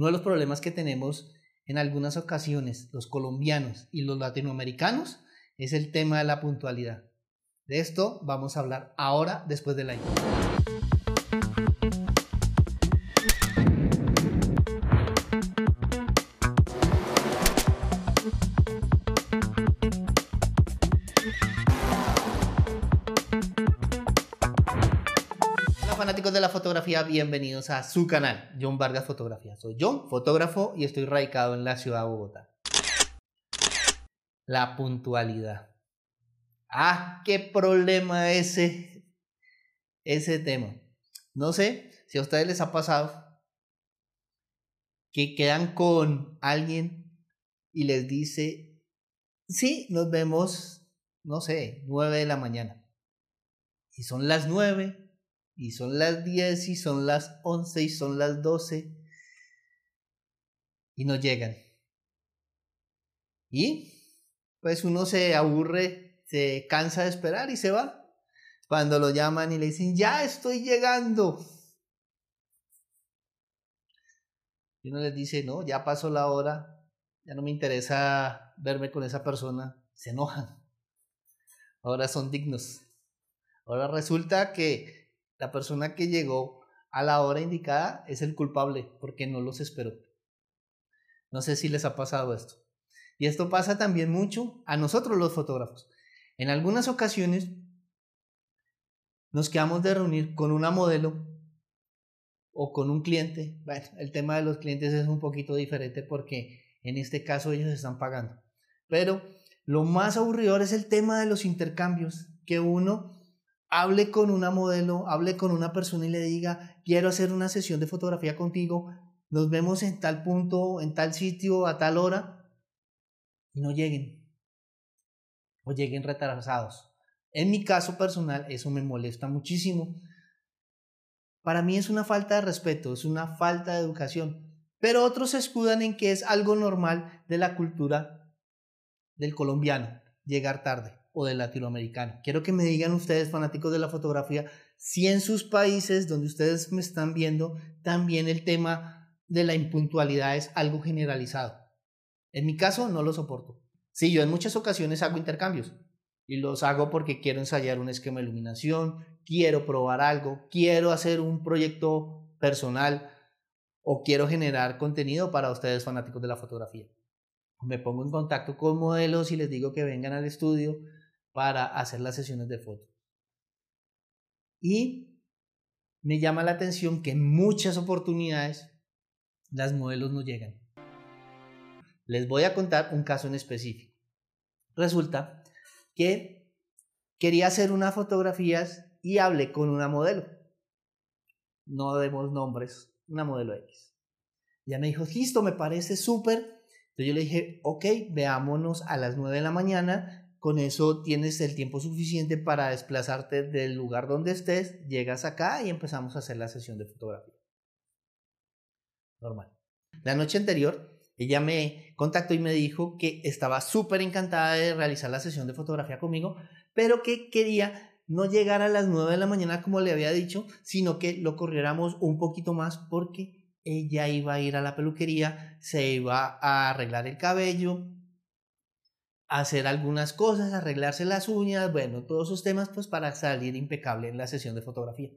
Uno de los problemas que tenemos en algunas ocasiones los colombianos y los latinoamericanos es el tema de la puntualidad. De esto vamos a hablar ahora después de la de la fotografía, bienvenidos a su canal, John Vargas Fotografía. Soy John, fotógrafo, y estoy radicado en la ciudad de Bogotá. La puntualidad. Ah, qué problema ese, ese tema. No sé si a ustedes les ha pasado que quedan con alguien y les dice, sí, nos vemos, no sé, 9 de la mañana. Y son las 9 y son las 10 y son las 11 y son las 12 y no llegan. Y pues uno se aburre, se cansa de esperar y se va. Cuando lo llaman y le dicen, ya estoy llegando. Y uno les dice, no, ya pasó la hora, ya no me interesa verme con esa persona. Se enojan. Ahora son dignos. Ahora resulta que la persona que llegó a la hora indicada es el culpable porque no los esperó. No sé si les ha pasado esto. Y esto pasa también mucho a nosotros los fotógrafos. En algunas ocasiones nos quedamos de reunir con una modelo o con un cliente. Bueno, el tema de los clientes es un poquito diferente porque en este caso ellos están pagando. Pero lo más aburridor es el tema de los intercambios, que uno hable con una modelo, hable con una persona y le diga, quiero hacer una sesión de fotografía contigo, nos vemos en tal punto, en tal sitio, a tal hora, y no lleguen, o lleguen retrasados. En mi caso personal, eso me molesta muchísimo. Para mí es una falta de respeto, es una falta de educación, pero otros se escudan en que es algo normal de la cultura del colombiano, llegar tarde o del latinoamericano. Quiero que me digan ustedes, fanáticos de la fotografía, si en sus países donde ustedes me están viendo, también el tema de la impuntualidad es algo generalizado. En mi caso, no lo soporto. Sí, yo en muchas ocasiones hago intercambios y los hago porque quiero ensayar un esquema de iluminación, quiero probar algo, quiero hacer un proyecto personal o quiero generar contenido para ustedes fanáticos de la fotografía. Me pongo en contacto con modelos y les digo que vengan al estudio, para hacer las sesiones de fotos. Y me llama la atención que en muchas oportunidades las modelos no llegan. Les voy a contar un caso en específico. Resulta que quería hacer unas fotografías y hablé con una modelo. No demos nombres, una modelo X. Ya me dijo, listo, me parece súper. Entonces yo le dije, ok, veámonos a las 9 de la mañana con eso tienes el tiempo suficiente para desplazarte del lugar donde estés, llegas acá y empezamos a hacer la sesión de fotografía. Normal. La noche anterior, ella me contactó y me dijo que estaba súper encantada de realizar la sesión de fotografía conmigo, pero que quería no llegar a las 9 de la mañana como le había dicho, sino que lo corriéramos un poquito más porque ella iba a ir a la peluquería, se iba a arreglar el cabello, hacer algunas cosas, arreglarse las uñas, bueno, todos esos temas pues para salir impecable en la sesión de fotografía.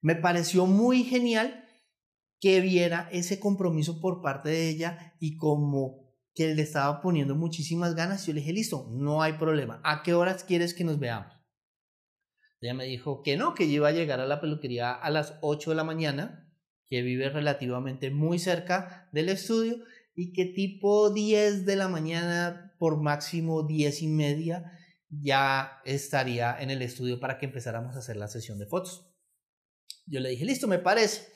Me pareció muy genial que viera ese compromiso por parte de ella y como que le estaba poniendo muchísimas ganas, yo le dije, listo, no hay problema, ¿a qué horas quieres que nos veamos? Ella me dijo que no, que yo iba a llegar a la peluquería a las 8 de la mañana, que vive relativamente muy cerca del estudio y que tipo 10 de la mañana por máximo 10 y media ya estaría en el estudio para que empezáramos a hacer la sesión de fotos. Yo le dije, listo, me parece.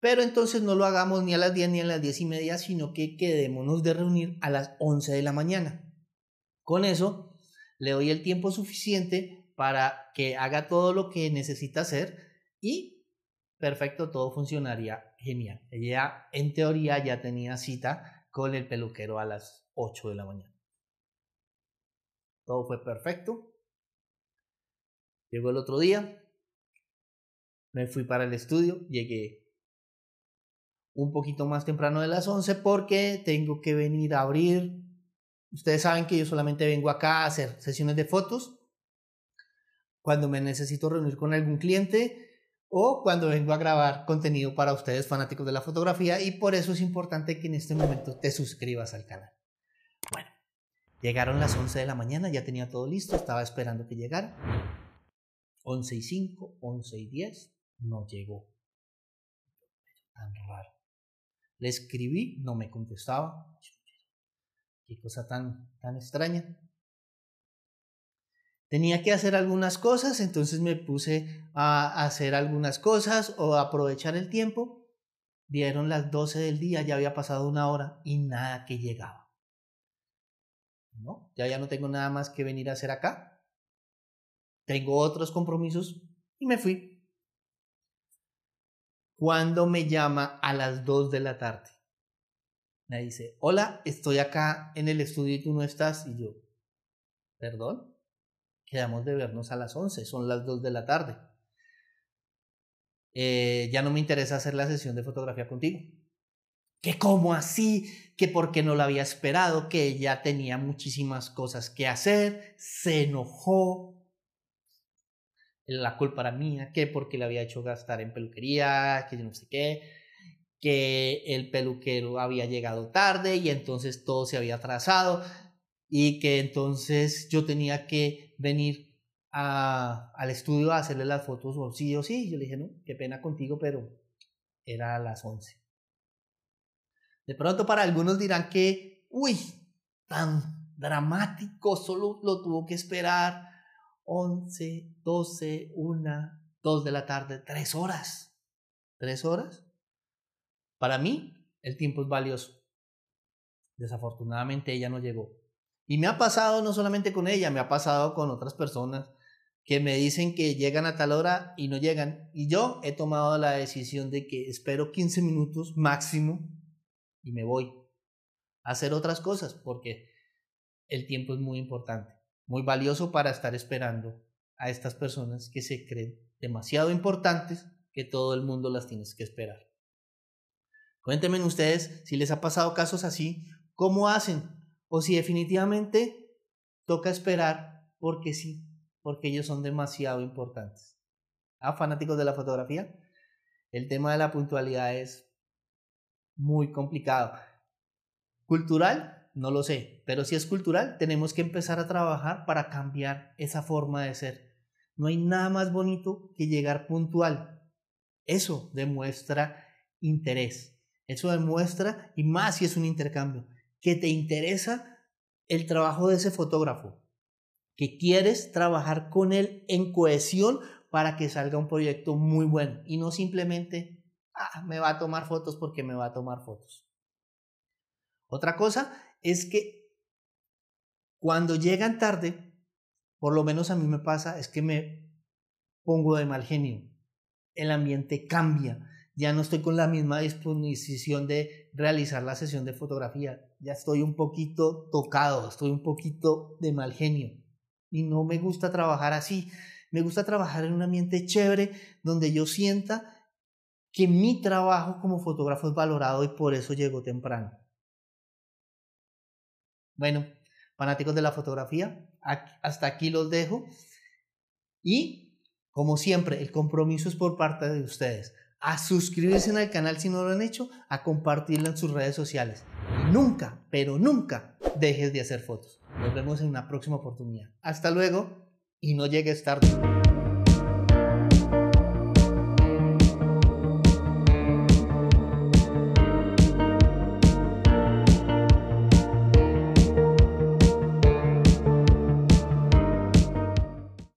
Pero entonces no lo hagamos ni a las 10 ni a las 10 y media, sino que quedémonos de reunir a las 11 de la mañana. Con eso le doy el tiempo suficiente para que haga todo lo que necesita hacer y perfecto, todo funcionaría genial. Ella en teoría ya tenía cita con el peluquero a las 8 de la mañana. Todo fue perfecto. Llegó el otro día, me fui para el estudio, llegué un poquito más temprano de las 11 porque tengo que venir a abrir. Ustedes saben que yo solamente vengo acá a hacer sesiones de fotos cuando me necesito reunir con algún cliente o cuando vengo a grabar contenido para ustedes fanáticos de la fotografía y por eso es importante que en este momento te suscribas al canal. Llegaron las 11 de la mañana, ya tenía todo listo, estaba esperando que llegara. 11 y 5, 11 y 10, no llegó. Tan raro. Le escribí, no me contestaba. Qué cosa tan, tan extraña. Tenía que hacer algunas cosas, entonces me puse a hacer algunas cosas o a aprovechar el tiempo. Dieron las 12 del día, ya había pasado una hora y nada que llegaba. Ya ya no tengo nada más que venir a hacer acá. Tengo otros compromisos y me fui cuando me llama a las 2 de la tarde. Me dice, hola, estoy acá en el estudio y tú no estás. Y yo, perdón, quedamos de vernos a las 11, son las 2 de la tarde. Eh, ya no me interesa hacer la sesión de fotografía contigo. Que cómo así, que porque no lo había esperado, que ya tenía muchísimas cosas que hacer, se enojó, la culpa era mía, que porque le había hecho gastar en peluquería, que yo no sé qué, que el peluquero había llegado tarde y entonces todo se había atrasado y que entonces yo tenía que venir a, al estudio a hacerle las fotos o sí o sí. Yo le dije, no, qué pena contigo, pero era a las 11. De pronto para algunos dirán que, uy, tan dramático, solo lo tuvo que esperar 11, 12, 1, 2 de la tarde, 3 horas. ¿3 horas? Para mí, el tiempo es valioso. Desafortunadamente ella no llegó. Y me ha pasado no solamente con ella, me ha pasado con otras personas que me dicen que llegan a tal hora y no llegan. Y yo he tomado la decisión de que espero 15 minutos máximo y me voy a hacer otras cosas porque el tiempo es muy importante muy valioso para estar esperando a estas personas que se creen demasiado importantes que todo el mundo las tienes que esperar. Cuéntenme ustedes si les ha pasado casos así, cómo hacen o si definitivamente toca esperar porque sí, porque ellos son demasiado importantes. ¿Ah, fanáticos de la fotografía? El tema de la puntualidad es muy complicado. Cultural, no lo sé, pero si es cultural, tenemos que empezar a trabajar para cambiar esa forma de ser. No hay nada más bonito que llegar puntual. Eso demuestra interés. Eso demuestra, y más si es un intercambio, que te interesa el trabajo de ese fotógrafo, que quieres trabajar con él en cohesión para que salga un proyecto muy bueno y no simplemente, ah, me va a tomar fotos porque me va a tomar fotos. Otra cosa es que cuando llegan tarde, por lo menos a mí me pasa, es que me pongo de mal genio. El ambiente cambia. Ya no estoy con la misma disposición de realizar la sesión de fotografía. Ya estoy un poquito tocado, estoy un poquito de mal genio. Y no me gusta trabajar así. Me gusta trabajar en un ambiente chévere donde yo sienta que mi trabajo como fotógrafo es valorado y por eso llego temprano. Bueno, fanáticos de la fotografía, hasta aquí los dejo. Y, como siempre, el compromiso es por parte de ustedes. A suscribirse al canal si no lo han hecho, a compartirlo en sus redes sociales. nunca, pero nunca dejes de hacer fotos. Nos vemos en una próxima oportunidad. Hasta luego y no llegues tarde.